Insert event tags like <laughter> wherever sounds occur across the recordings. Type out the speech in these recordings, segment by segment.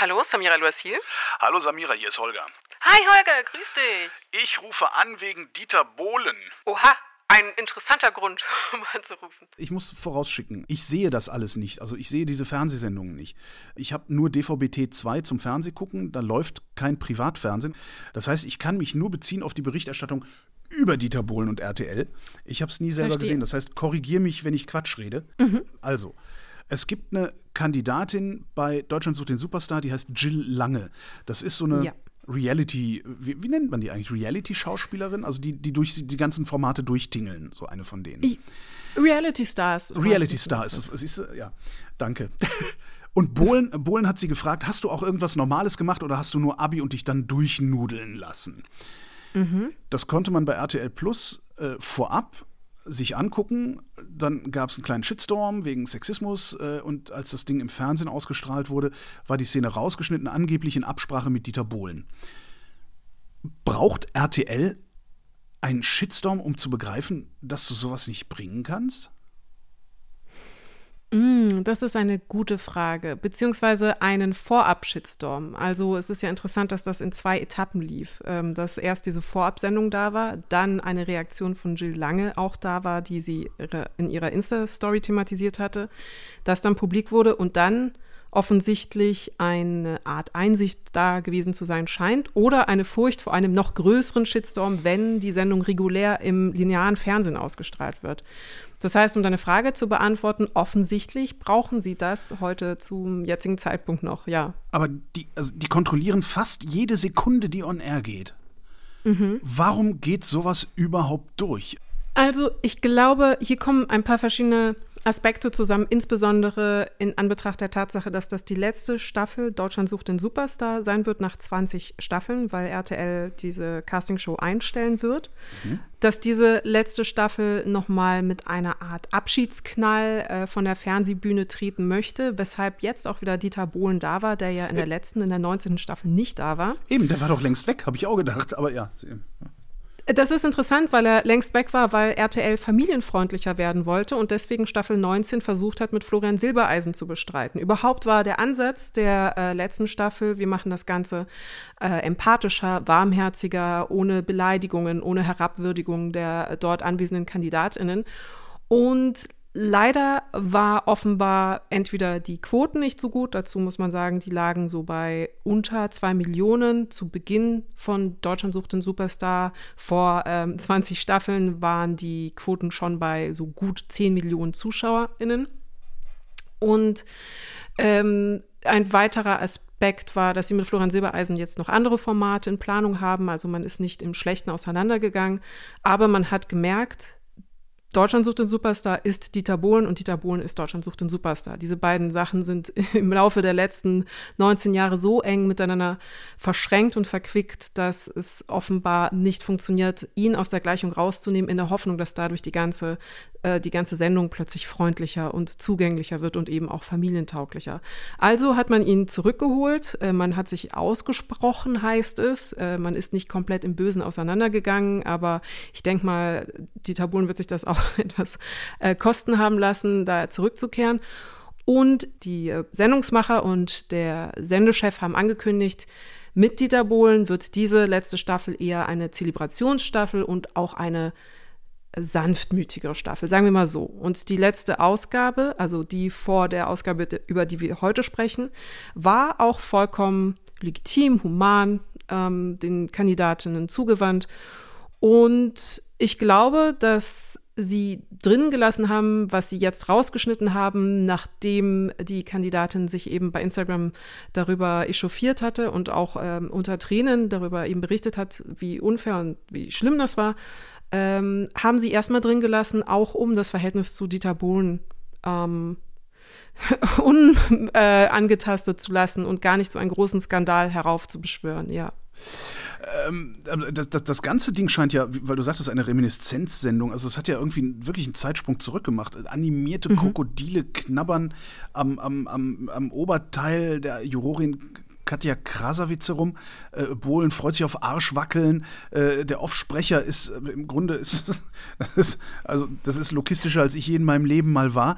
Hallo, Samira Luasil. Hallo Samira, hier ist Holger. Hi Holger, grüß dich. Ich rufe an wegen Dieter Bohlen. Oha, ein interessanter Grund, <laughs> um anzurufen. Ich muss vorausschicken, ich sehe das alles nicht. Also ich sehe diese Fernsehsendungen nicht. Ich habe nur DVB-T 2 zum Fernsehgucken, da läuft kein Privatfernsehen. Das heißt, ich kann mich nur beziehen auf die Berichterstattung über Dieter Bohlen und RTL. Ich habe es nie selber Verstehe. gesehen. Das heißt, korrigier mich, wenn ich Quatsch rede. Also, es gibt eine Kandidatin bei Deutschland sucht den Superstar, die heißt Jill Lange. Das ist so eine Ja. Reality, wie, wie nennt man die eigentlich? Reality-Schauspielerin? Also die, die durch die ganzen Formate durchtingeln, so eine von denen. Reality Stars. Reality Star ist es. Siehst du? Ja, danke. <laughs> Und Bohlen, Bohlen hat sie gefragt, hast du auch irgendwas Normales gemacht oder hast du nur Abi und dich dann durchnudeln lassen? Das konnte man bei RTL Plus äh, vorab sich angucken. Dann gab es einen kleinen Shitstorm wegen Sexismus äh, und als das Ding im Fernsehen ausgestrahlt wurde, war die Szene rausgeschnitten, angeblich in Absprache mit Dieter Bohlen. Braucht RTL einen Shitstorm, um zu begreifen, dass du sowas nicht bringen kannst? Mm, Das ist eine gute Frage, beziehungsweise einen Vorab-Shitstorm. Also es ist ja interessant, dass das in zwei Etappen lief. Ähm, Dass erst diese Vorabsendung da war, dann eine Reaktion von Jill Lange auch da war, die sie in ihrer Insta-Story thematisiert hatte, das dann publik wurde und dann offensichtlich eine Art Einsicht da gewesen zu sein scheint oder eine Furcht vor einem noch größeren Shitstorm, wenn die Sendung regulär im linearen Fernsehen ausgestrahlt wird. Das heißt, um deine Frage zu beantworten, offensichtlich brauchen sie das heute zum jetzigen Zeitpunkt noch, ja. Aber die, also die kontrollieren fast jede Sekunde, die on air geht. Warum geht sowas überhaupt durch? Also ich glaube, hier kommen ein paar verschiedene Aspekte zusammen, insbesondere in Anbetracht der Tatsache, dass das die letzte Staffel Deutschland sucht den Superstar sein wird nach 20 Staffeln, weil RTL diese Castingshow einstellen wird. Dass diese letzte Staffel nochmal mit einer Art Abschiedsknall äh, von der Fernsehbühne treten möchte, weshalb jetzt auch wieder Dieter Bohlen da war, der ja in der letzten, in der 19. Staffel nicht da war. Eben, der war doch längst weg, habe ich auch gedacht. Aber ja, Das ist interessant, weil er längst weg war, weil RTL familienfreundlicher werden wollte und deswegen Staffel 19 versucht hat, mit Florian Silbereisen zu bestreiten. Überhaupt war der Ansatz der äh, letzten Staffel, wir machen das Ganze äh, empathischer, warmherziger, ohne Beleidigungen, ohne Herabwürdigung der dort anwesenden KandidatInnen. Und leider war offenbar entweder die Quoten nicht so gut, dazu muss man sagen, die lagen so bei unter zwei Millionen. Zu Beginn von Deutschland sucht den Superstar vor ähm, 20 Staffeln waren die Quoten schon bei so gut 10 Millionen ZuschauerInnen. Und ähm, ein weiterer Aspekt war, dass sie mit Florian Silbereisen jetzt noch andere Formate in Planung haben. Also man ist nicht im Schlechten auseinandergegangen, aber man hat gemerkt, Deutschland sucht den Superstar ist Dieter Bohlen und Dieter Bohlen ist Deutschland sucht den Superstar. Diese beiden Sachen sind <laughs> im Laufe der letzten 19 Jahre so eng miteinander verschränkt und verquickt, dass es offenbar nicht funktioniert, ihn aus der Gleichung rauszunehmen, in der Hoffnung, dass dadurch die ganze, äh, die ganze Sendung plötzlich freundlicher und zugänglicher wird und eben auch familientauglicher. Also hat man ihn zurückgeholt, äh, man hat sich ausgesprochen, heißt es. Äh, man ist nicht komplett im Bösen auseinandergegangen, aber ich denke mal, Dieter Bohlen wird sich das auch <laughs> etwas äh, Kosten haben lassen, da zurückzukehren. Und die äh, Sendungsmacher und der Sendechef haben angekündigt, mit Dieter Bohlen wird diese letzte Staffel eher eine Zelebrationsstaffel und auch eine sanftmütigere Staffel, sagen wir mal so. Und die letzte Ausgabe, also die vor der Ausgabe, über die wir heute sprechen, war auch vollkommen legitim, human, ähm, den Kandidatinnen zugewandt. Und ich glaube, dass sie drin gelassen haben, was sie jetzt rausgeschnitten haben, nachdem die Kandidatin sich eben bei Instagram darüber echauffiert hatte und auch ähm, unter Tränen darüber eben berichtet hat, wie unfair und wie schlimm das war, ähm, haben sie erstmal drin gelassen, auch um das Verhältnis zu Dieter Bohlen ähm, <laughs> unangetastet äh, zu lassen und gar nicht so einen großen Skandal heraufzubeschwören, ja. Ähm, das, das, das ganze Ding scheint ja, weil du sagtest, eine Reminiszenzsendung. Also es hat ja irgendwie wirklich einen Zeitsprung zurückgemacht. Animierte Krokodile knabbern am, am, am, am Oberteil der Jurorin Katja Krasavitze rum. Äh, Bohlen freut sich auf Arschwackeln. Äh, der Offsprecher ist äh, im Grunde ist, <laughs> das ist also das ist lokistischer als ich je in meinem Leben mal war.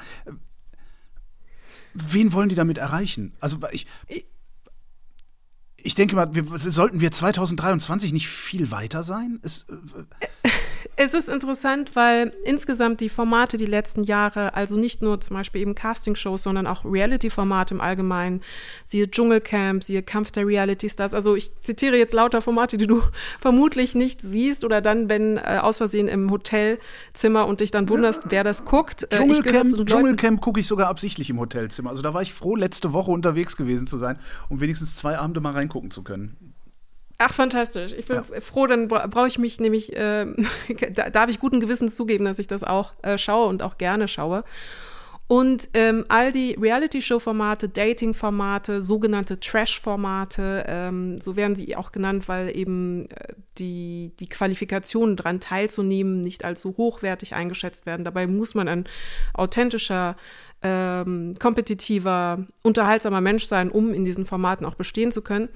Wen wollen die damit erreichen? Also ich ich denke mal, wir, sollten wir 2023 nicht viel weiter sein? Es, äh, <laughs> es ist interessant, weil insgesamt die Formate die letzten Jahre, also nicht nur zum Beispiel eben Castingshows, sondern auch Reality-Formate im Allgemeinen, siehe Dschungelcamp, siehe Kampf der Reality-Stars. Also ich zitiere jetzt lauter Formate, die du <laughs> vermutlich nicht siehst oder dann, wenn äh, aus Versehen im Hotelzimmer und dich dann wunderst, ja. wer das guckt. Äh, Dschungelcamp, Dschungelcamp gucke ich sogar absichtlich im Hotelzimmer. Also da war ich froh, letzte Woche unterwegs gewesen zu sein, um wenigstens zwei Abende mal reingucken zu können. Ach, fantastisch. Ich bin ja. froh, dann brauche ich mich nämlich, <laughs> äh, darf ich guten Gewissens zugeben, dass ich das auch äh, schaue und auch gerne schaue. Und ähm, all die Reality-Show-Formate, Dating-Formate, sogenannte Trash-Formate, ähm, so werden sie auch genannt, weil eben äh, die, die Qualifikationen daran teilzunehmen nicht allzu hochwertig eingeschätzt werden. Dabei muss man ein authentischer ähm, kompetitiver, unterhaltsamer Mensch sein, um in diesen Formaten auch bestehen zu können,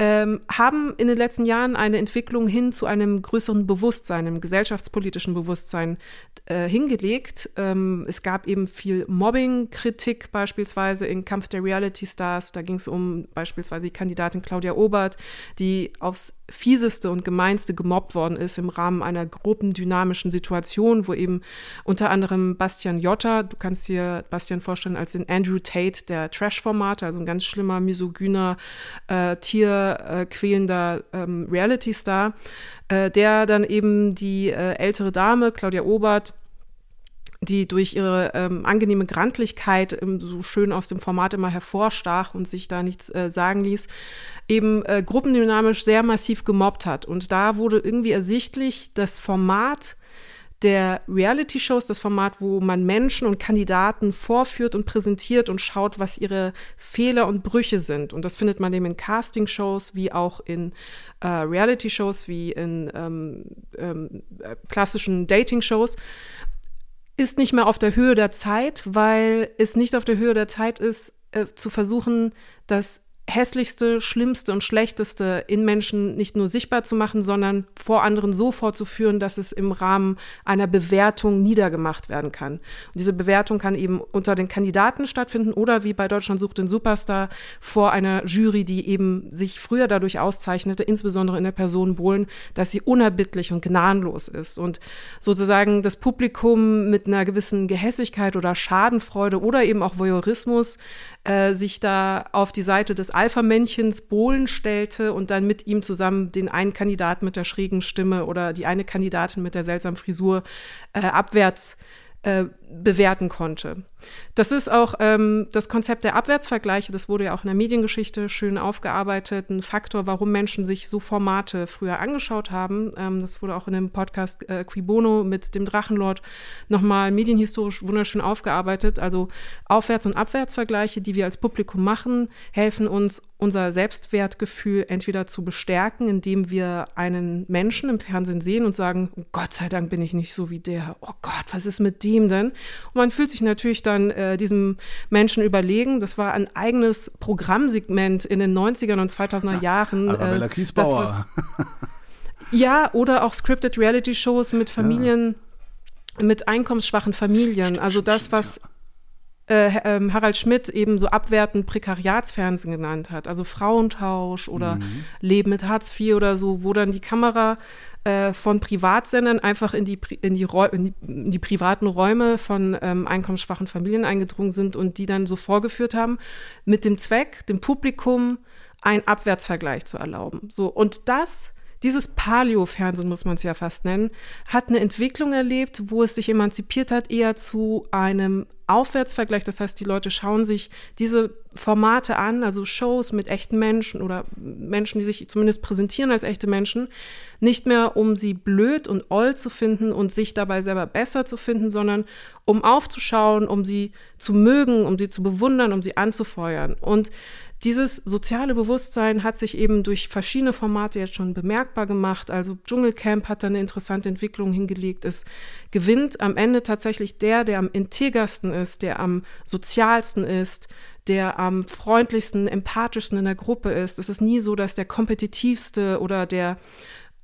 ähm, haben in den letzten Jahren eine Entwicklung hin zu einem größeren Bewusstsein, einem gesellschaftspolitischen Bewusstsein äh, hingelegt. Ähm, es gab eben viel Mobbing-Kritik beispielsweise in Kampf der Reality Stars. Da ging es um beispielsweise die Kandidatin Claudia Obert, die aufs fieseste und gemeinste gemobbt worden ist im Rahmen einer gruppendynamischen Situation, wo eben unter anderem Bastian Jotta, du kannst dir Bastian vorstellen als den Andrew Tate der Trash-Formate, also ein ganz schlimmer, misogyner, äh, tierquälender äh, ähm, Reality-Star, äh, der dann eben die äh, ältere Dame, Claudia Obert, die durch ihre ähm, angenehme Grantlichkeit ähm, so schön aus dem Format immer hervorstach und sich da nichts äh, sagen ließ, eben äh, gruppendynamisch sehr massiv gemobbt hat. Und da wurde irgendwie ersichtlich, das Format der Reality-Shows, das Format, wo man Menschen und Kandidaten vorführt und präsentiert und schaut, was ihre Fehler und Brüche sind. Und das findet man eben in Casting-Shows wie auch in äh, Reality-Shows, wie in ähm, ähm, äh, klassischen Dating-Shows ist nicht mehr auf der Höhe der Zeit, weil es nicht auf der Höhe der Zeit ist, äh, zu versuchen, das hässlichste, schlimmste und schlechteste in Menschen nicht nur sichtbar zu machen, sondern vor anderen so vorzuführen, dass es im Rahmen einer Bewertung niedergemacht werden kann. Und diese Bewertung kann eben unter den Kandidaten stattfinden oder wie bei Deutschland sucht den Superstar vor einer Jury, die eben sich früher dadurch auszeichnete, insbesondere in der Person Bohlen, dass sie unerbittlich und gnadenlos ist und sozusagen das Publikum mit einer gewissen Gehässigkeit oder Schadenfreude oder eben auch Voyeurismus äh, sich da auf die Seite des Alpha-Männchens Bohlen stellte und dann mit ihm zusammen den einen Kandidaten mit der schrägen Stimme oder die eine Kandidatin mit der seltsamen Frisur äh, abwärts äh, bewerten konnte. Das ist auch ähm, das Konzept der Abwärtsvergleiche, das wurde ja auch in der Mediengeschichte schön aufgearbeitet, ein Faktor, warum Menschen sich so Formate früher angeschaut haben. Ähm, das wurde auch in dem Podcast äh, Qui mit dem Drachenlord nochmal medienhistorisch wunderschön aufgearbeitet. Also Aufwärts- und Abwärtsvergleiche, die wir als Publikum machen, helfen uns, unser Selbstwertgefühl entweder zu bestärken, indem wir einen Menschen im Fernsehen sehen und sagen, oh Gott sei Dank bin ich nicht so wie der. Oh Gott, was ist mit dem denn? Und man fühlt sich natürlich dann äh, diesem Menschen überlegen. Das war ein eigenes Programmsegment in den 90er und 2000er Jahren. Arabella äh, Kiesbauer. ja, oder auch Scripted Reality Shows mit Familien, ja. mit einkommensschwachen Familien. Also das, was ja äh, ähm, Harald Schmidt eben so abwertend Prekariatsfernsehen genannt hat, also Frauentausch oder mhm. Leben mit Hartz IV oder so, wo dann die Kamera äh, von Privatsendern einfach in die, in die, in die, in die privaten Räume von ähm, einkommensschwachen Familien eingedrungen sind und die dann so vorgeführt haben, mit dem Zweck, dem Publikum einen Abwärtsvergleich zu erlauben. So, und das dieses Paleo-Fernsehen, muss man es ja fast nennen, hat eine Entwicklung erlebt, wo es sich emanzipiert hat, eher zu einem Aufwärtsvergleich. Das heißt, die Leute schauen sich diese Formate an, also Shows mit echten Menschen oder Menschen, die sich zumindest präsentieren als echte Menschen, nicht mehr um sie blöd und oll zu finden und sich dabei selber besser zu finden, sondern um aufzuschauen, um sie zu mögen, um sie zu bewundern, um sie anzufeuern. Und dieses soziale Bewusstsein hat sich eben durch verschiedene Formate jetzt schon bemerkbar gemacht. Also Dschungelcamp hat da eine interessante Entwicklung hingelegt. Es gewinnt am Ende tatsächlich der, der am integersten ist, der am sozialsten ist, der am freundlichsten, empathischsten in der Gruppe ist. Es ist nie so, dass der kompetitivste oder der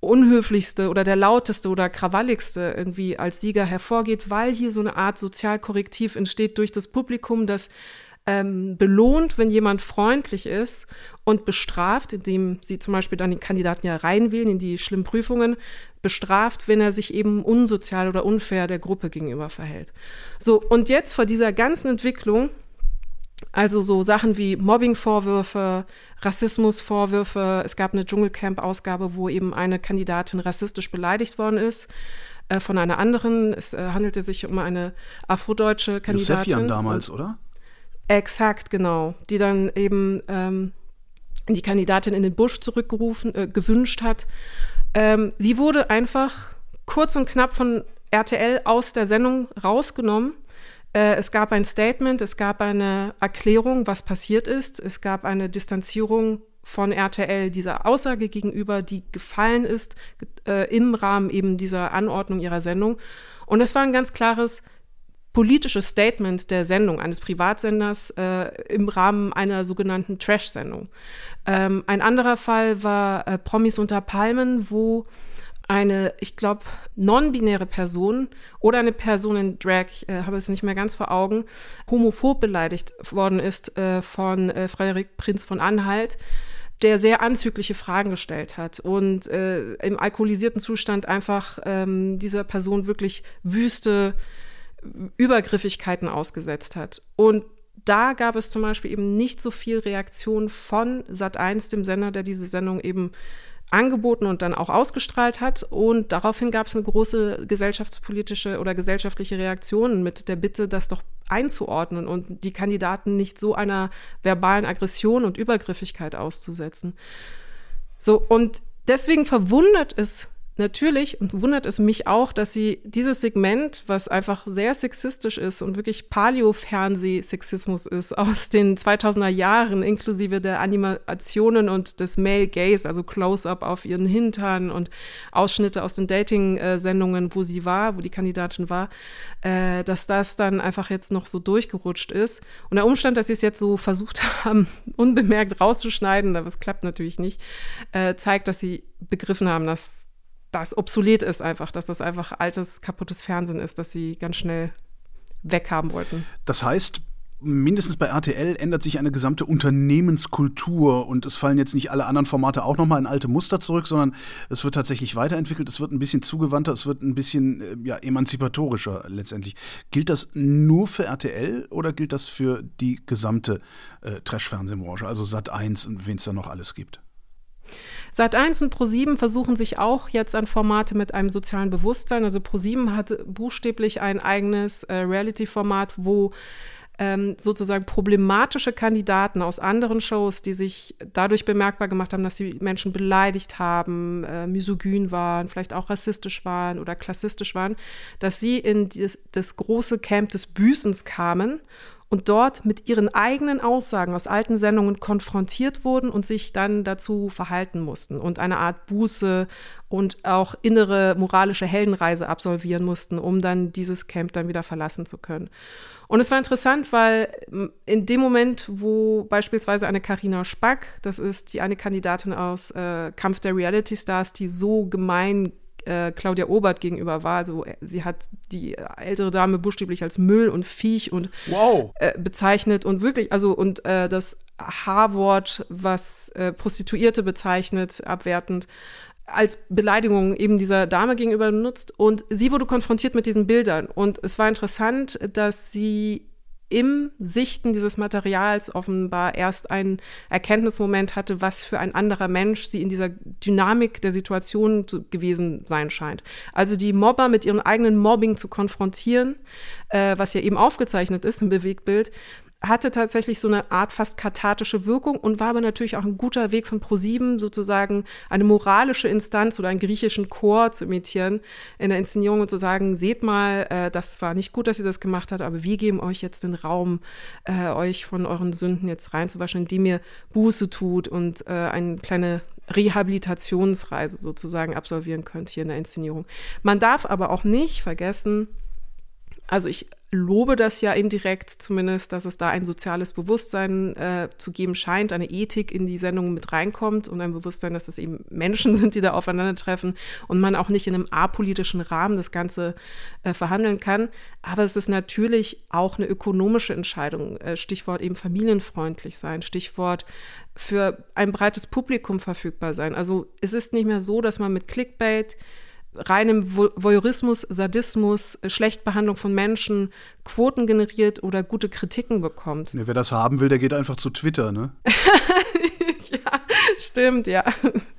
unhöflichste oder der lauteste oder krawalligste irgendwie als Sieger hervorgeht, weil hier so eine Art Sozialkorrektiv entsteht durch das Publikum, das ähm, belohnt, wenn jemand freundlich ist und bestraft, indem sie zum Beispiel dann die Kandidaten ja reinwählen in die schlimmen Prüfungen, bestraft, wenn er sich eben unsozial oder unfair der Gruppe gegenüber verhält. So, und jetzt vor dieser ganzen Entwicklung, also so Sachen wie Mobbing-Vorwürfe, Rassismus-Vorwürfe, es gab eine Dschungelcamp-Ausgabe, wo eben eine Kandidatin rassistisch beleidigt worden ist äh, von einer anderen. Es äh, handelte sich um eine afrodeutsche Kandidatin. Josefian damals, oder? Exakt, genau. Die dann eben ähm, die Kandidatin in den Busch zurückgerufen, äh, gewünscht hat. Ähm, sie wurde einfach kurz und knapp von RTL aus der Sendung rausgenommen. Äh, es gab ein Statement, es gab eine Erklärung, was passiert ist. Es gab eine Distanzierung von RTL dieser Aussage gegenüber, die gefallen ist äh, im Rahmen eben dieser Anordnung ihrer Sendung. Und es war ein ganz klares politisches Statement der Sendung eines Privatsenders äh, im Rahmen einer sogenannten Trash-Sendung. Ähm, ein anderer Fall war äh, Promis unter Palmen, wo eine, ich glaube, non-binäre Person oder eine Person in Drag, ich äh, habe es nicht mehr ganz vor Augen, homophob beleidigt worden ist äh, von äh, Frederik Prinz von Anhalt, der sehr anzügliche Fragen gestellt hat und äh, im alkoholisierten Zustand einfach ähm, dieser Person wirklich wüste Übergriffigkeiten ausgesetzt hat. Und da gab es zum Beispiel eben nicht so viel Reaktion von Sat1, dem Sender, der diese Sendung eben angeboten und dann auch ausgestrahlt hat. Und daraufhin gab es eine große gesellschaftspolitische oder gesellschaftliche Reaktion mit der Bitte, das doch einzuordnen und die Kandidaten nicht so einer verbalen Aggression und Übergriffigkeit auszusetzen. So, und deswegen verwundert es natürlich und wundert es mich auch, dass sie dieses Segment, was einfach sehr sexistisch ist und wirklich Paleo-Fernseh-Sexismus ist aus den 2000er Jahren, inklusive der Animationen und des Male Gaze, also Close-up auf ihren Hintern und Ausschnitte aus den Dating-Sendungen, wo sie war, wo die Kandidatin war, äh, dass das dann einfach jetzt noch so durchgerutscht ist. Und der Umstand, dass sie es jetzt so versucht <laughs> haben, unbemerkt rauszuschneiden, aber es klappt natürlich nicht, äh, zeigt, dass sie begriffen haben, dass das obsolet ist einfach, dass das einfach altes, kaputtes Fernsehen ist, das sie ganz schnell weghaben wollten. Das heißt, mindestens bei RTL ändert sich eine gesamte Unternehmenskultur und es fallen jetzt nicht alle anderen Formate auch nochmal in alte Muster zurück, sondern es wird tatsächlich weiterentwickelt, es wird ein bisschen zugewandter, es wird ein bisschen äh, ja, emanzipatorischer letztendlich. Gilt das nur für RTL oder gilt das für die gesamte äh, Trash-Fernsehbranche, also Sat 1 und wen es da noch alles gibt? Sat 1 und Pro7 versuchen sich auch jetzt an Formate mit einem sozialen Bewusstsein. Also Pro7 hat buchstäblich ein eigenes äh, Reality-Format, wo ähm, sozusagen problematische Kandidaten aus anderen Shows, die sich dadurch bemerkbar gemacht haben, dass sie Menschen beleidigt haben, äh, misogyn waren, vielleicht auch rassistisch waren oder klassistisch waren, dass sie in dieses, das große Camp des Büßens kamen und dort mit ihren eigenen Aussagen aus alten Sendungen konfrontiert wurden und sich dann dazu verhalten mussten und eine Art Buße und auch innere moralische Heldenreise absolvieren mussten, um dann dieses Camp dann wieder verlassen zu können. Und es war interessant, weil in dem Moment, wo beispielsweise eine Karina Spack, das ist die eine Kandidatin aus äh, Kampf der Reality Stars, die so gemein äh, Claudia Obert gegenüber war. Also sie hat die ältere Dame buchstäblich als Müll und Viech und wow. äh, bezeichnet und wirklich, also und äh, das H-Wort, was äh, Prostituierte bezeichnet, abwertend als Beleidigung eben dieser Dame gegenüber benutzt und sie wurde konfrontiert mit diesen Bildern und es war interessant, dass sie im Sichten dieses Materials offenbar erst einen Erkenntnismoment hatte, was für ein anderer Mensch sie in dieser Dynamik der Situation gewesen sein scheint. Also die Mobber mit ihrem eigenen Mobbing zu konfrontieren, äh, was ja eben aufgezeichnet ist im Bewegtbild, hatte tatsächlich so eine Art fast kathartische Wirkung und war aber natürlich auch ein guter Weg von ProSieben sozusagen eine moralische Instanz oder einen griechischen Chor zu imitieren in der Inszenierung und zu sagen, seht mal, äh, das war nicht gut, dass ihr das gemacht habt, aber wir geben euch jetzt den Raum, äh, euch von euren Sünden jetzt reinzuwaschen, indem ihr Buße tut und äh, eine kleine Rehabilitationsreise sozusagen absolvieren könnt hier in der Inszenierung. Man darf aber auch nicht vergessen, also ich lobe das ja indirekt zumindest, dass es da ein soziales Bewusstsein äh, zu geben scheint, eine Ethik in die Sendung mit reinkommt und ein Bewusstsein, dass es eben Menschen <laughs> sind, die da aufeinandertreffen und man auch nicht in einem apolitischen Rahmen das Ganze äh, verhandeln kann. Aber es ist natürlich auch eine ökonomische Entscheidung. Äh, Stichwort eben familienfreundlich sein, Stichwort für ein breites Publikum verfügbar sein. Also es ist nicht mehr so, dass man mit Clickbait reinem Voyeurismus, Sadismus, Schlechtbehandlung von Menschen Quoten generiert oder gute Kritiken bekommt. Nee, wer das haben will, der geht einfach zu Twitter, ne? <laughs> ja, stimmt, ja.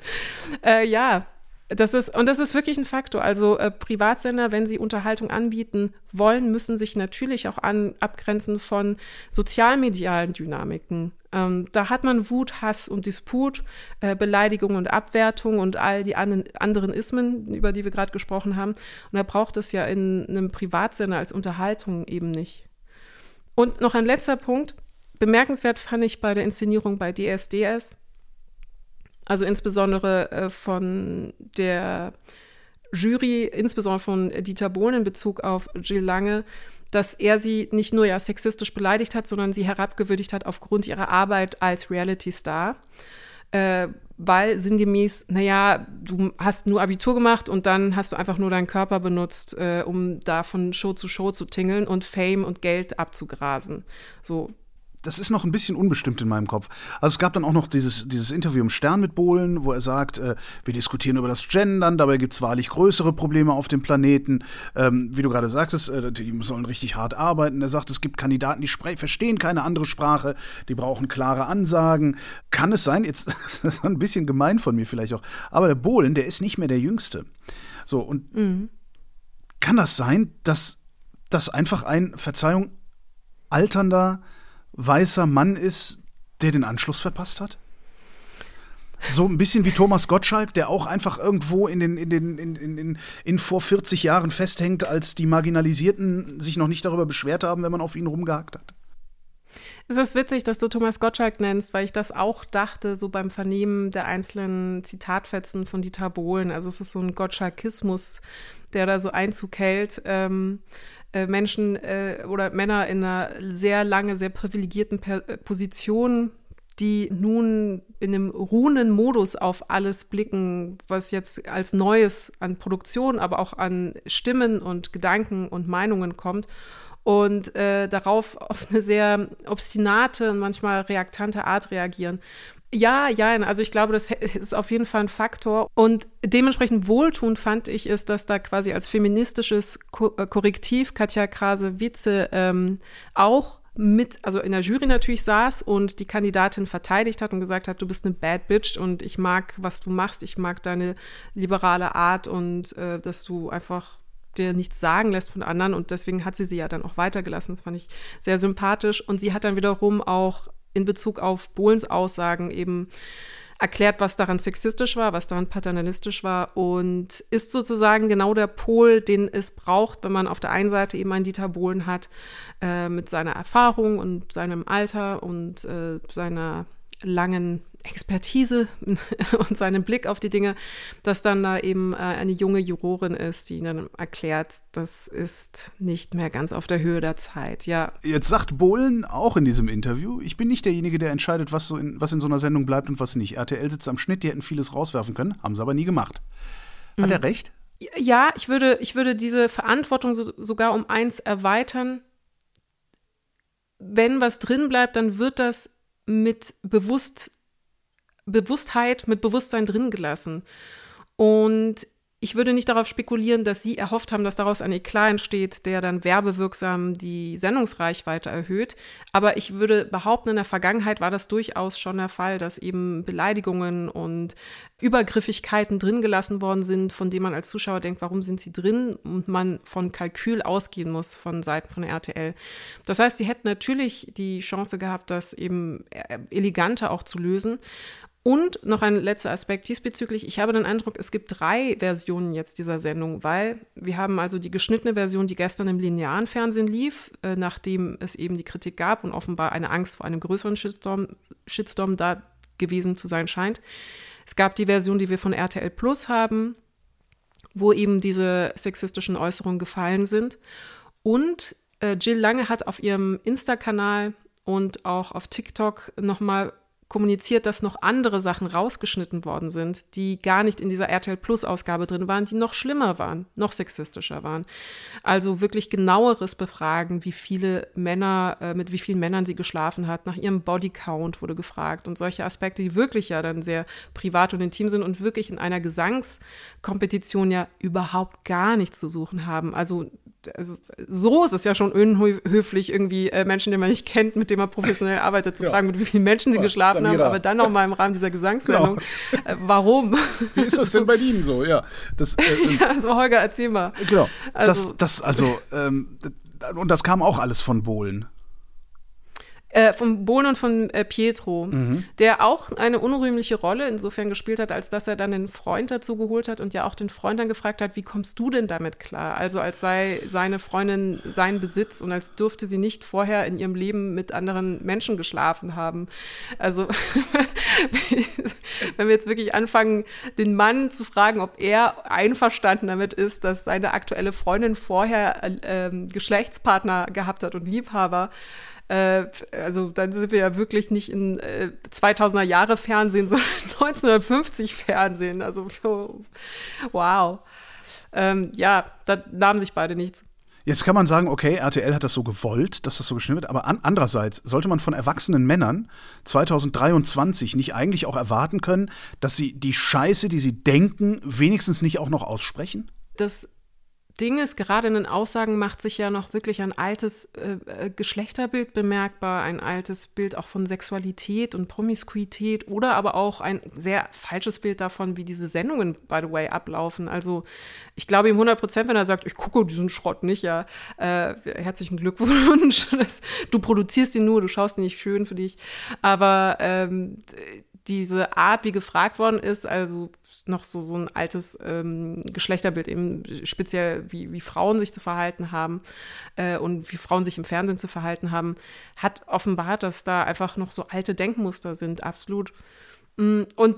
<laughs> äh, ja, das ist, und das ist wirklich ein Faktor. Also äh, Privatsender, wenn sie Unterhaltung anbieten wollen, müssen sich natürlich auch an, abgrenzen von sozialmedialen Dynamiken. Ähm, da hat man Wut, Hass und Disput, äh, Beleidigung und Abwertung und all die an, anderen Ismen, über die wir gerade gesprochen haben. Und da braucht es ja in einem Privatsender als Unterhaltung eben nicht. Und noch ein letzter Punkt. Bemerkenswert fand ich bei der Inszenierung bei DSDS, also insbesondere äh, von der Jury, insbesondere von Dieter Bohlen in Bezug auf Jill Lange, dass er sie nicht nur ja sexistisch beleidigt hat, sondern sie herabgewürdigt hat aufgrund ihrer Arbeit als Reality-Star. Äh, weil sinngemäß, naja, du hast nur Abitur gemacht und dann hast du einfach nur deinen Körper benutzt, äh, um da von Show zu Show zu tingeln und Fame und Geld abzugrasen. So, das ist noch ein bisschen unbestimmt in meinem Kopf. Also es gab dann auch noch dieses, dieses Interview im Stern mit Bohlen, wo er sagt, äh, wir diskutieren über das Gendern, dabei gibt es wahrlich größere Probleme auf dem Planeten. Ähm, wie du gerade sagtest, äh, die sollen richtig hart arbeiten. Er sagt, es gibt Kandidaten, die verstehen keine andere Sprache, die brauchen klare Ansagen. Kann es sein, jetzt <laughs> das ist ein bisschen gemein von mir vielleicht auch, aber der Bohlen, der ist nicht mehr der Jüngste. So, und mhm. kann das sein, dass das einfach ein, Verzeihung, alternder weißer Mann ist, der den Anschluss verpasst hat? So ein bisschen wie Thomas Gottschalk, der auch einfach irgendwo in den, in den, in, in, in, in vor 40 Jahren festhängt, als die Marginalisierten sich noch nicht darüber beschwert haben, wenn man auf ihn rumgehakt hat. Es ist witzig, dass du Thomas Gottschalk nennst, weil ich das auch dachte, so beim Vernehmen der einzelnen Zitatfetzen von Dieter Bohlen. Also es ist so ein Gottschalkismus, der da so Einzug hält. Ähm, äh, Menschen äh, oder Männer in einer sehr lange, sehr privilegierten per äh, Position, die nun in einem ruhenden Modus auf alles blicken, was jetzt als Neues an Produktion, aber auch an Stimmen und Gedanken und Meinungen kommt und äh, darauf auf eine sehr obstinate und manchmal reaktante Art reagieren. Ja, ja, also ich glaube, das ist auf jeden Fall ein Faktor. Und dementsprechend wohltuend fand ich es, dass da quasi als feministisches äh, Korrektiv Katja Krase-Witze ähm, auch mit, also in der Jury natürlich saß und die Kandidatin verteidigt hat und gesagt hat, du bist eine Bad Bitch und ich mag, was du machst, ich mag deine liberale Art und äh, dass du einfach dir nichts sagen lässt von anderen und deswegen hat sie sie ja dann auch weitergelassen. Das fand ich sehr sympathisch und sie hat dann wiederum auch in Bezug auf Bohlens Aussagen eben erklärt, was daran sexistisch war, was daran paternalistisch war und ist sozusagen genau der Pol, den es braucht, wenn man auf der einen Seite eben einen Dieter Bohlen hat äh, mit seiner Erfahrung und seinem Alter und äh, seiner langen Expertise <laughs> und seinen Blick auf die Dinge, dass dann da eben äh, eine junge Jurorin ist, die dann erklärt, das ist nicht mehr ganz auf der Höhe der Zeit. Ja. Jetzt sagt Bohlen auch in diesem Interview, ich bin nicht derjenige, der entscheidet, was, so in, was in so einer Sendung bleibt und was nicht. RTL sitzt am Schnitt, die hätten vieles rauswerfen können, haben sie aber nie gemacht. Hat mhm. er recht? Ja, ich würde, ich würde diese Verantwortung so, sogar um eins erweitern. Wenn was drin bleibt, dann wird das mit bewusst, Bewusstheit, mit Bewusstsein drin gelassen. Und ich würde nicht darauf spekulieren, dass Sie erhofft haben, dass daraus ein Eklat entsteht, der dann werbewirksam die Sendungsreichweite erhöht. Aber ich würde behaupten, in der Vergangenheit war das durchaus schon der Fall, dass eben Beleidigungen und Übergriffigkeiten drin gelassen worden sind, von denen man als Zuschauer denkt, warum sind sie drin und man von Kalkül ausgehen muss von Seiten von RTL. Das heißt, sie hätten natürlich die Chance gehabt, das eben eleganter auch zu lösen. Und noch ein letzter Aspekt diesbezüglich. Ich habe den Eindruck, es gibt drei Versionen jetzt dieser Sendung, weil wir haben also die geschnittene Version, die gestern im linearen Fernsehen lief, äh, nachdem es eben die Kritik gab und offenbar eine Angst vor einem größeren Shitstorm, Shitstorm da gewesen zu sein scheint. Es gab die Version, die wir von RTL Plus haben, wo eben diese sexistischen Äußerungen gefallen sind. Und Äh, Jill Lange hat auf ihrem Insta-Kanal und auch auf TikTok nochmal kommuniziert, dass noch andere Sachen rausgeschnitten worden sind, die gar nicht in dieser RTL Plus Ausgabe drin waren, die noch schlimmer waren, noch sexistischer waren. Also wirklich genaueres befragen, wie viele Männer, äh, mit wie vielen Männern sie geschlafen hat, nach ihrem Bodycount wurde gefragt und solche Aspekte, die wirklich ja dann sehr privat und intim sind und wirklich in einer Gesangskompetition ja überhaupt gar nichts zu suchen haben. Also also so ist es ja schon unhöflich, irgendwie äh, Menschen, die man nicht kennt, mit denen man professionell arbeitet, zu ja. fragen, mit wie vielen Menschen sie geschlafen Samira. haben, aber dann noch mal im Rahmen dieser Gesangssendung. Genau. Äh, warum? Wie ist das denn bei Ihnen so? Ja, das, äh, <laughs> ähm, ja, also Holger, erzähl mal. Genau, also, das, das also, ähm, und das kam auch alles von Bohlen. Äh, von Bohlen und von äh, Pietro, mhm. der auch eine unrühmliche Rolle insofern gespielt hat, als dass er dann den Freund dazu geholt hat und ja auch den Freund dann gefragt hat, wie kommst du denn damit klar? Also als sei seine Freundin sein Besitz und als dürfte sie nicht vorher in ihrem Leben mit anderen Menschen geschlafen haben. Also <laughs> wenn wir jetzt wirklich anfangen, den Mann zu fragen, ob er einverstanden damit ist, dass seine aktuelle Freundin vorher äh, ähm, Geschlechtspartner gehabt hat und Liebhaber, äh, also dann sind wir ja wirklich nicht in äh, 2000er Jahre Fernsehen, <laughs> sondern 1950 Fernsehen. Also wow. Ähm, ja, da nahmen sich beide nichts. Jetzt kann man sagen, okay, RTL hat das so gewollt, dass das so geschnitten wird, aber an, andererseits sollte man von erwachsenen Männern 2023 nicht eigentlich auch erwarten können, dass sie die Scheiße, die sie denken, wenigstens nicht auch noch aussprechen? Das Ding ist, gerade in den Aussagen macht sich ja noch wirklich ein altes äh, äh, Geschlechterbild bemerkbar, ein altes Bild auch von Sexualität und Promiskuität oder aber auch ein sehr falsches Bild davon, wie diese Sendungen, by the way, ablaufen. Also ich glaube ihm 100 Prozent, wenn er sagt, ich gucke diesen Schrott nicht, ja, äh, herzlichen Glückwunsch. <laughs> du produzierst ihn nur, du schaust ihn nicht schön für dich. Aber ähm, diese Art, wie gefragt worden ist, also noch so, so ein altes ähm, Geschlechterbild, eben speziell wie, wie Frauen sich zu verhalten haben äh, und wie Frauen sich im Fernsehen zu verhalten haben, hat offenbart, dass da einfach noch so alte Denkmuster sind, absolut. Mm, und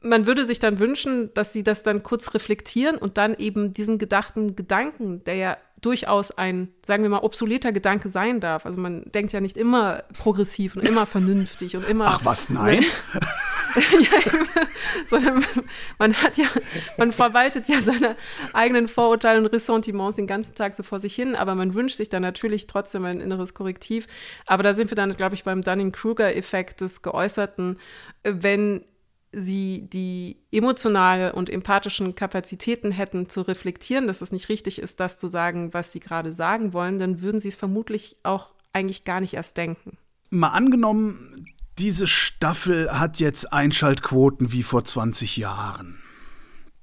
man würde sich dann wünschen, dass sie das dann kurz reflektieren und dann eben diesen gedachten Gedanken, der ja durchaus ein, sagen wir mal, obsoleter Gedanke sein darf. Also man denkt ja nicht immer progressiv und immer vernünftig und immer. Ach was, nein. <laughs> ja, sondern man hat ja, man verwaltet ja seine eigenen Vorurteile und Ressentiments den ganzen Tag so vor sich hin, aber man wünscht sich dann natürlich trotzdem ein inneres Korrektiv. Aber da sind wir dann, glaube ich, beim Dunning-Kruger-Effekt des Geäußerten, wenn sie die emotionale und empathischen Kapazitäten hätten, zu reflektieren, dass es nicht richtig ist, das zu sagen, was sie gerade sagen wollen, dann würden sie es vermutlich auch eigentlich gar nicht erst denken. Mal angenommen, diese Staffel hat jetzt Einschaltquoten wie vor 20 Jahren.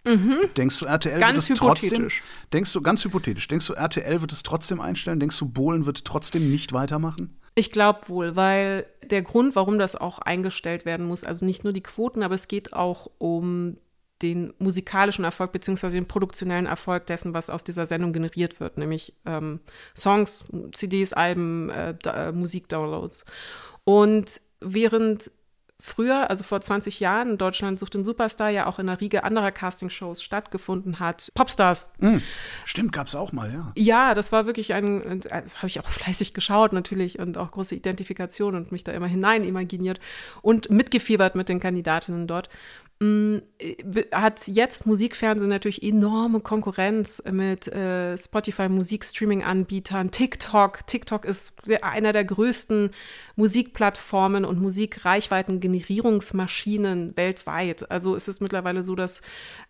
Mhm. Denkst du, RTL ganz wird es trotzdem? Denkst du, ganz hypothetisch, denkst du, RTL wird es trotzdem einstellen? Denkst du, Bohlen wird trotzdem nicht weitermachen? Ich glaube wohl, weil der Grund, warum das auch eingestellt werden muss, also nicht nur die Quoten, aber es geht auch um den musikalischen Erfolg beziehungsweise den produktionellen Erfolg dessen, was aus dieser Sendung generiert wird, nämlich ähm, Songs, CDs, Alben, äh, äh, Musikdownloads. Und während früher, also vor 20 Jahren, in Deutschland sucht den Superstar ja auch in der Riege anderer Castingshows stattgefunden hat. Popstars. Mm, stimmt, gab es auch mal, ja. Ja, das war wirklich ein, äh, habe ich auch <laughs> fleißig geschaut natürlich und auch große Identifikation und mich da immer hinein imaginiert und mitgefiebert mit den Kandidatinnen dort. Mm, hat jetzt Musikfernsehen natürlich enorme Konkurrenz mit äh, Spotify Musikstreaming-Anbietern, TikTok. TikTok ist einer der größten Musikplattformen und Musikreichweiten-Generierungsmaschinen weltweit. Also es ist mittlerweile so, dass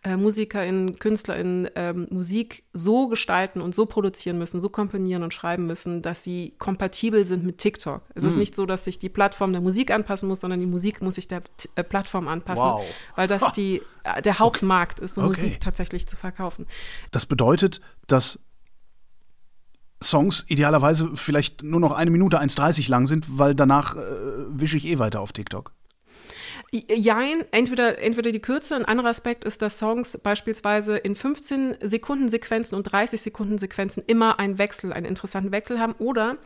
äh, MusikerInnen, KünstlerInnen ähm, Musik so gestalten und so produzieren müssen, so komponieren und schreiben müssen, dass sie kompatibel sind mit TikTok. Es mhm. ist nicht so, dass sich die Plattform der Musik anpassen muss, sondern die Musik muss sich der äh, Plattform anpassen. Wow weil das die, äh, der Hauptmarkt ist, um okay. Musik tatsächlich zu verkaufen. Das bedeutet, dass Songs idealerweise vielleicht nur noch eine Minute 1,30 lang sind, weil danach äh, wische ich eh weiter auf TikTok. Jein, entweder, entweder die Kürze. Ein anderer Aspekt ist, dass Songs beispielsweise in 15 Sekunden Sequenzen und 30 Sekunden Sequenzen immer einen Wechsel, einen interessanten Wechsel haben oder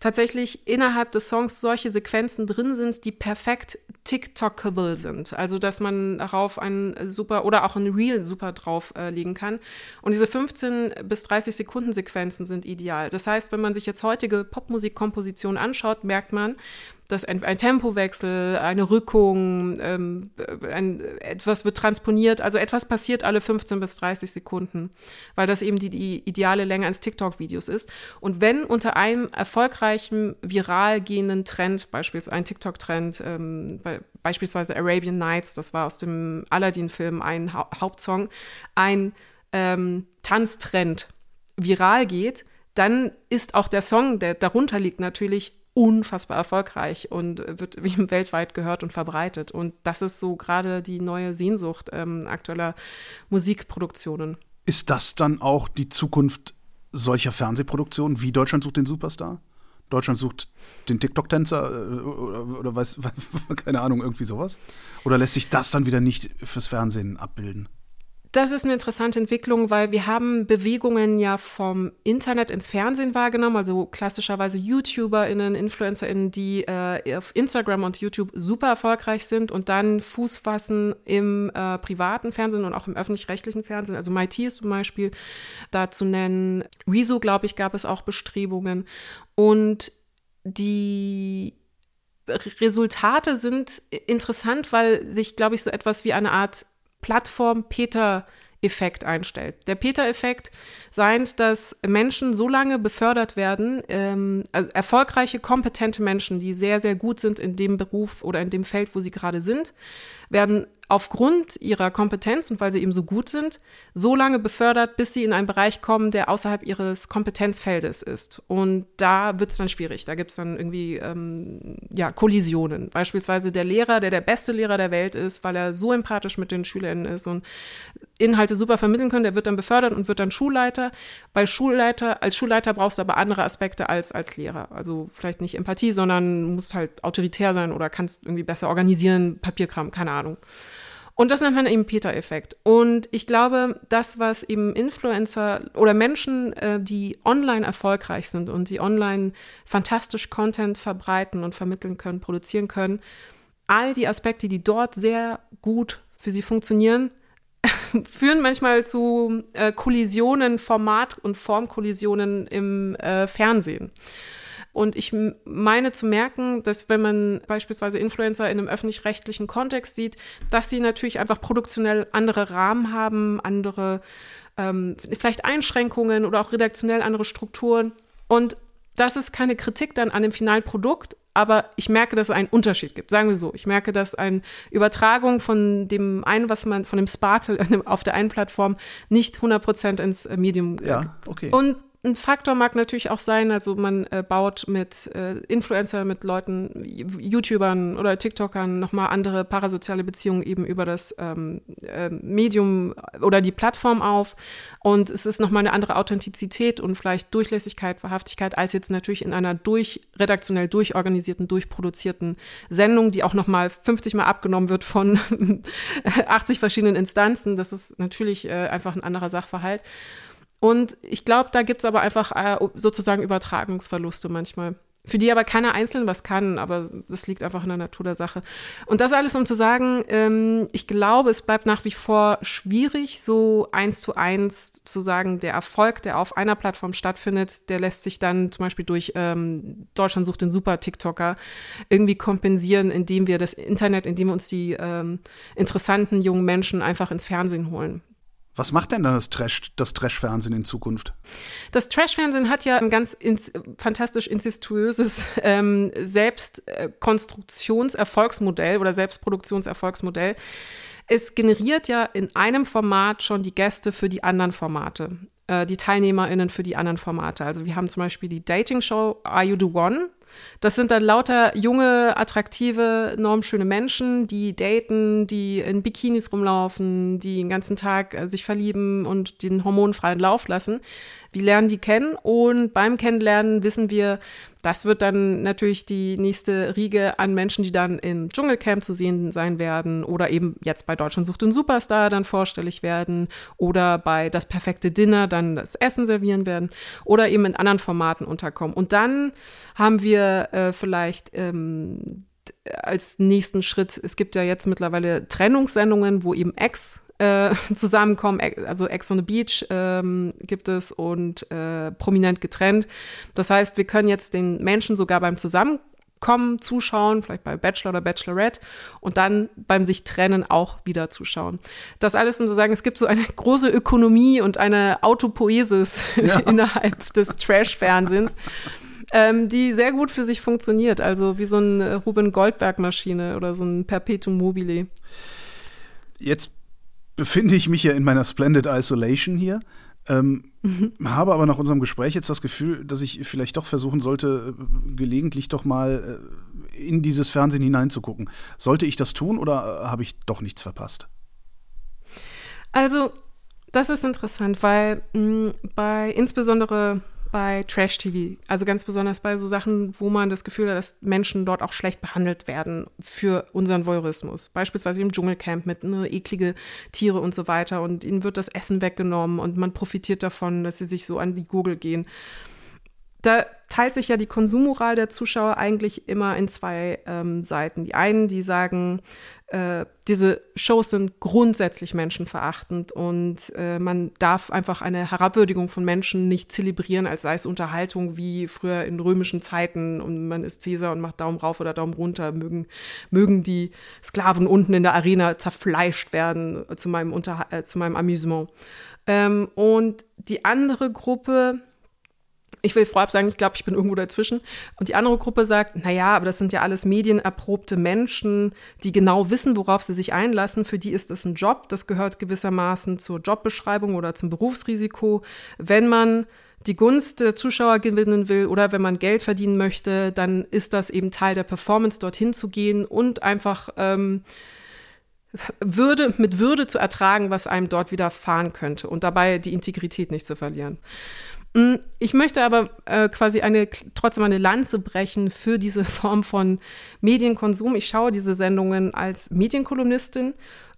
tatsächlich innerhalb des Songs solche Sequenzen drin sind, die perfekt TikTokable sind. Also, dass man darauf ein super oder auch ein Reel super drauflegen äh, kann. Und diese 15 bis 30 Sekunden Sequenzen sind ideal. Das heißt, wenn man sich jetzt heutige Popmusikkompositionen anschaut, merkt man, dass ein, ein Tempowechsel, eine Rückung, ähm, ein, etwas wird transponiert, also etwas passiert alle 15 bis 30 Sekunden, weil das eben die, die ideale Länge eines TikTok-Videos ist. Und wenn unter einem erfolgreichen, viral gehenden Trend, beispielsweise ein TikTok-Trend, ähm, be beispielsweise Arabian Nights, das war aus dem Aladdin-Film ein ha Hauptsong, ein ähm, Tanztrend viral geht, dann ist auch der Song, der darunter liegt, natürlich unfassbar erfolgreich und wird <laughs> weltweit gehört und verbreitet. Und das ist so gerade die neue Sehnsucht ähm, aktueller Musikproduktionen. Ist das dann auch die Zukunft solcher Fernsehproduktionen wie Deutschland sucht den Superstar? Deutschland sucht den TikTok-Tänzer äh, oder, oder weiß, <laughs> keine Ahnung, irgendwie sowas? Oder lässt sich das dann wieder nicht fürs Fernsehen abbilden? Das ist eine interessante Entwicklung, weil wir haben Bewegungen ja vom Internet ins Fernsehen wahrgenommen, also klassischerweise YouTuberInnen, InfluencerInnen, die äh, auf Instagram und YouTube super erfolgreich sind und dann Fuß fassen im äh, privaten Fernsehen und auch im öffentlich-rechtlichen Fernsehen. Also MIT ist zum Beispiel da zu nennen. Rezo, glaube ich, gab es auch Bestrebungen. Und die Resultate sind interessant, weil sich, glaube ich, so etwas wie eine Art Plattform Peter Effekt einstellt. Der Peter-Effekt seint, dass Menschen so lange befördert werden, ähm, also erfolgreiche, kompetente Menschen, die sehr, sehr gut sind in dem Beruf oder in dem Feld, wo sie gerade sind, werden aufgrund ihrer Kompetenz und weil sie eben so gut sind, so lange befördert, bis sie in einen Bereich kommen, der außerhalb ihres Kompetenzfeldes ist. Und da wird es dann schwierig. Da gibt es dann irgendwie ähm, ja, Kollisionen. Beispielsweise der Lehrer, der der beste Lehrer der Welt ist, weil er so empathisch mit den SchülerInnen ist und Inhalte super vermitteln kann, der wird dann befördert und wird dann Schulleiter. Bei Schulleiter, als Schulleiter brauchst du aber andere Aspekte als als Lehrer. Also vielleicht nicht Empathie, sondern musst halt autoritär sein oder kannst irgendwie besser organisieren, Papierkram, keine Ahnung. Und das nennt man eben Peter-Effekt. Und ich glaube, das, was eben Influencer oder Menschen, äh, die online erfolgreich sind und die online fantastisch Content verbreiten und vermitteln können, produzieren können, all die Aspekte, die dort sehr gut für sie funktionieren, <laughs> führen manchmal zu äh, Kollisionen, Format- und Formkollisionen im äh, Fernsehen. Und ich meine zu merken, dass wenn man beispielsweise Influencer in einem öffentlich-rechtlichen Kontext sieht, dass sie natürlich einfach produktionell andere Rahmen haben, andere ähm, vielleicht Einschränkungen oder auch redaktionell andere Strukturen. Und das ist keine Kritik dann an dem finalen Produkt, aber ich merke, dass es einen Unterschied gibt. Sagen wir so. Ich merke, dass eine Übertragung von dem einen, was man, von dem Sparkle <laughs> auf der einen Plattform nicht 100% ins Medium. Ja, okay. Und ein Faktor mag natürlich auch sein, also man äh, baut mit äh, Influencer, mit Leuten, YouTubern oder TikTokern nochmal andere parasoziale Beziehungen eben über das ähm, äh, Medium oder die Plattform auf. Und es ist nochmal eine andere Authentizität und vielleicht Durchlässigkeit, Wahrhaftigkeit, als jetzt natürlich in einer durch, redaktionell durchorganisierten, durchproduzierten Sendung, die auch nochmal 50 Mal abgenommen wird von <laughs> 80 verschiedenen Instanzen. Das ist natürlich äh, einfach ein anderer Sachverhalt. Und ich glaube, da gibt es aber einfach äh, sozusagen Übertragungsverluste manchmal. Für die aber keiner einzeln was kann, aber das liegt einfach in der Natur der Sache. Und das alles, um zu sagen, ähm, ich glaube, es bleibt nach wie vor schwierig, so eins zu eins zu sagen, der Erfolg, der auf einer Plattform stattfindet, der lässt sich dann zum Beispiel durch ähm, Deutschland sucht den Super-TikToker irgendwie kompensieren, indem wir das Internet, indem wir uns die ähm, interessanten jungen Menschen einfach ins Fernsehen holen. Was macht denn dann das Trash, das Trash-Fernsehen in Zukunft? Das Trash-Fernsehen hat ja ein ganz ins, fantastisch incestuöses ähm, Selbstkonstruktionserfolgsmodell oder Selbstproduktionserfolgsmodell. Es generiert ja in einem Format schon die Gäste für die anderen Formate, äh, die TeilnehmerInnen für die anderen Formate. Also wir haben zum Beispiel die Dating-Show Are You the One? Das sind dann lauter junge, attraktive, normschöne Menschen, die daten, die in Bikinis rumlaufen, die den ganzen Tag äh, sich verlieben und den hormonfreien Lauf lassen. Wir lernen die kennen und beim Kennenlernen wissen wir, das wird dann natürlich die nächste Riege an Menschen, die dann im Dschungelcamp zu sehen sein werden oder eben jetzt bei Deutschland sucht den Superstar dann vorstellig werden oder bei das perfekte Dinner dann das Essen servieren werden oder eben in anderen Formaten unterkommen. Und dann haben wir äh, vielleicht ähm, als nächsten Schritt, es gibt ja jetzt mittlerweile Trennungssendungen, wo eben Ex äh, <laughs> zusammenkommen, also Ex on the Beach ähm, gibt es und äh, prominent getrennt. Das heißt, wir können jetzt den Menschen sogar beim Zusammenkommen zuschauen, vielleicht bei Bachelor oder Bachelorette und dann beim sich trennen auch wieder zuschauen. Das alles, um zu sagen, es gibt so eine <laughs> große Ökonomie und eine Autopoesis <laughs> ja. innerhalb des Trash-Fernsehens. Ähm, die sehr gut für sich funktioniert, also wie so eine Ruben Goldberg-Maschine oder so ein Perpetuum mobile. Jetzt befinde ich mich ja in meiner Splendid Isolation hier. Ähm, mhm. Habe aber nach unserem Gespräch jetzt das Gefühl, dass ich vielleicht doch versuchen sollte, äh, gelegentlich doch mal äh, in dieses Fernsehen hineinzugucken. Sollte ich das tun oder äh, habe ich doch nichts verpasst? Also, das ist interessant, weil mh, bei insbesondere bei Trash-TV. Also ganz besonders bei so Sachen, wo man das Gefühl hat, dass Menschen dort auch schlecht behandelt werden für unseren Voyeurismus. Beispielsweise im Dschungelcamp mit ne, eklige Tiere und so weiter. Und ihnen wird das Essen weggenommen und man profitiert davon, dass sie sich so an die Gurgel gehen. Da teilt sich ja die Konsummoral der Zuschauer eigentlich immer in zwei ähm, Seiten. Die einen, die sagen, äh, diese Shows sind grundsätzlich menschenverachtend und äh, man darf einfach eine Herabwürdigung von Menschen nicht zelebrieren, als sei es Unterhaltung wie früher in römischen Zeiten und man ist Cäsar und macht Daumen rauf oder Daumen runter, mögen, mögen die Sklaven unten in der Arena zerfleischt werden zu meinem, Unter äh, zu meinem Amüsement. Ähm, und die andere Gruppe, ich will vorab sagen, ich glaube, ich bin irgendwo dazwischen. Und die andere Gruppe sagt, naja, aber das sind ja alles medienerprobte Menschen, die genau wissen, worauf sie sich einlassen. Für die ist das ein Job. Das gehört gewissermaßen zur Jobbeschreibung oder zum Berufsrisiko. Wenn man die Gunst der Zuschauer gewinnen will oder wenn man Geld verdienen möchte, dann ist das eben Teil der Performance, dorthin zu gehen und einfach ähm, würde, mit Würde zu ertragen, was einem dort widerfahren könnte und dabei die Integrität nicht zu verlieren. Mm, ich möchte aber äh, quasi eine, trotzdem eine Lanze brechen für diese <laughs> Form von Medienkonsum. Ich schaue diese Sendungen als Medienkolumnistin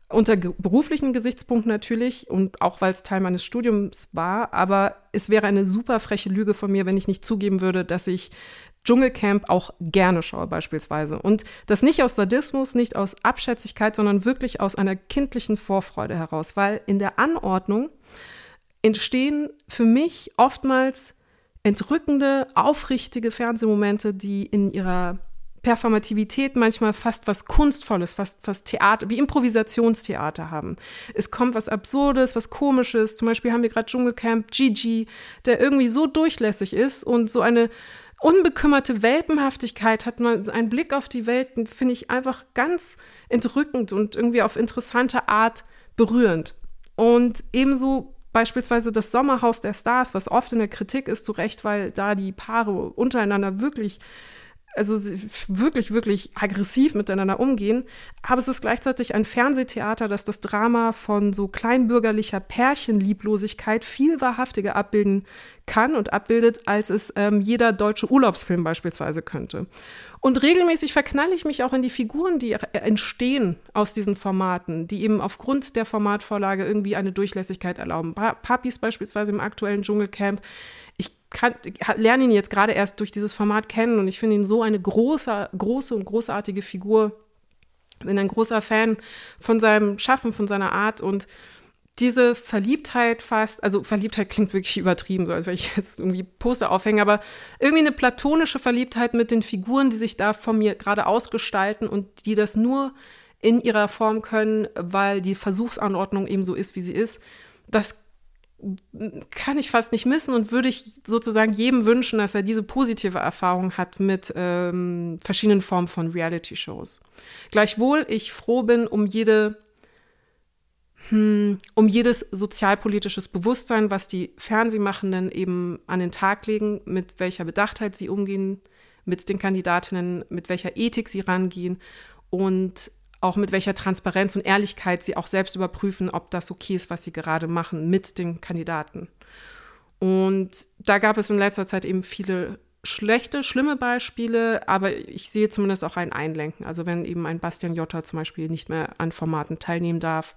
unter beruflichen Gesichtspunkten natürlich und auch weil es Teil meines Studiums war, aber es wäre eine super freche Lüge von mir, wenn ich nicht zugeben würde, dass ich Dschungelcamp auch gerne schaue beispielsweise. Und das nicht aus Sadismus, nicht aus Abschätzigkeit, sondern wirklich aus einer kindlichen Vorfreude heraus, weil in der Anordnung entstehen für mich oftmals entrückende, aufrichtige Fernsehmomente, die in ihrer Performativität manchmal fast was Kunstvolles, fast, fast Theater, wie Improvisationstheater haben. Es kommt was Absurdes, was Komisches. Zum Beispiel haben wir gerade Dschungelcamp Gigi, der irgendwie so durchlässig ist und so eine unbekümmerte Welpenhaftigkeit hat man einen Blick auf die Welt, finde ich einfach ganz entrückend und irgendwie auf interessante Art berührend. Und ebenso beispielsweise das Sommerhaus der Stars, was oft in der Kritik ist, zu Recht, weil da die Paare untereinander wirklich also wirklich, wirklich aggressiv miteinander umgehen. Aber es ist gleichzeitig ein Fernsehtheater, das das Drama von so kleinbürgerlicher Pärchenlieblosigkeit viel wahrhaftiger abbilden kann und abbildet, als es ähm, jeder deutsche Urlaubsfilm beispielsweise könnte. Und regelmäßig verknalle ich mich auch in die Figuren, die entstehen aus diesen Formaten, die eben aufgrund der Formatvorlage irgendwie eine Durchlässigkeit erlauben. Papis beispielsweise im aktuellen Dschungelcamp. Kann, lerne ihn jetzt gerade erst durch dieses Format kennen und ich finde ihn so eine große, große und großartige Figur. Bin ein großer Fan von seinem Schaffen, von seiner Art und diese Verliebtheit fast, also Verliebtheit klingt wirklich übertrieben, so als wenn ich jetzt irgendwie Poster aufhänge, aber irgendwie eine platonische Verliebtheit mit den Figuren, die sich da von mir gerade ausgestalten und die das nur in ihrer Form können, weil die Versuchsanordnung eben so ist, wie sie ist. Das kann ich fast nicht missen und würde ich sozusagen jedem wünschen, dass er diese positive Erfahrung hat mit ähm, verschiedenen Formen von Reality-Shows. Gleichwohl ich froh bin um jede hm, um jedes sozialpolitisches Bewusstsein, was die Fernsehmachenden eben an den Tag legen, mit welcher Bedachtheit sie umgehen mit den Kandidatinnen, mit welcher Ethik sie rangehen und auch mit welcher Transparenz und Ehrlichkeit sie auch selbst überprüfen, ob das okay ist, was sie gerade machen mit den Kandidaten. Und da gab es in letzter Zeit eben viele schlechte, schlimme Beispiele, aber ich sehe zumindest auch ein Einlenken. Also wenn eben ein Bastian Jotta zum Beispiel nicht mehr an Formaten teilnehmen darf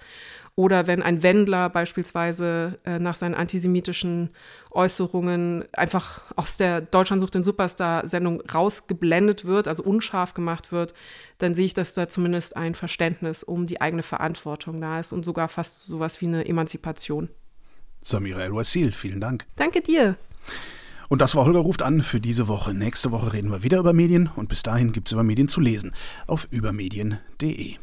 Oder wenn ein Wendler beispielsweise äh, nach seinen antisemitischen Äußerungen einfach aus der Deutschland sucht den Superstar-Sendung rausgeblendet wird, also unscharf gemacht wird, dann sehe ich, dass da zumindest ein Verständnis um die eigene Verantwortung da ist und sogar fast sowas wie eine Emanzipation. Samira El-Wasil, vielen Dank. Danke dir. Und das war Holger ruft an für diese Woche. Nächste Woche reden wir wieder über Medien und bis dahin gibt es über Medien zu lesen auf übermedien.de.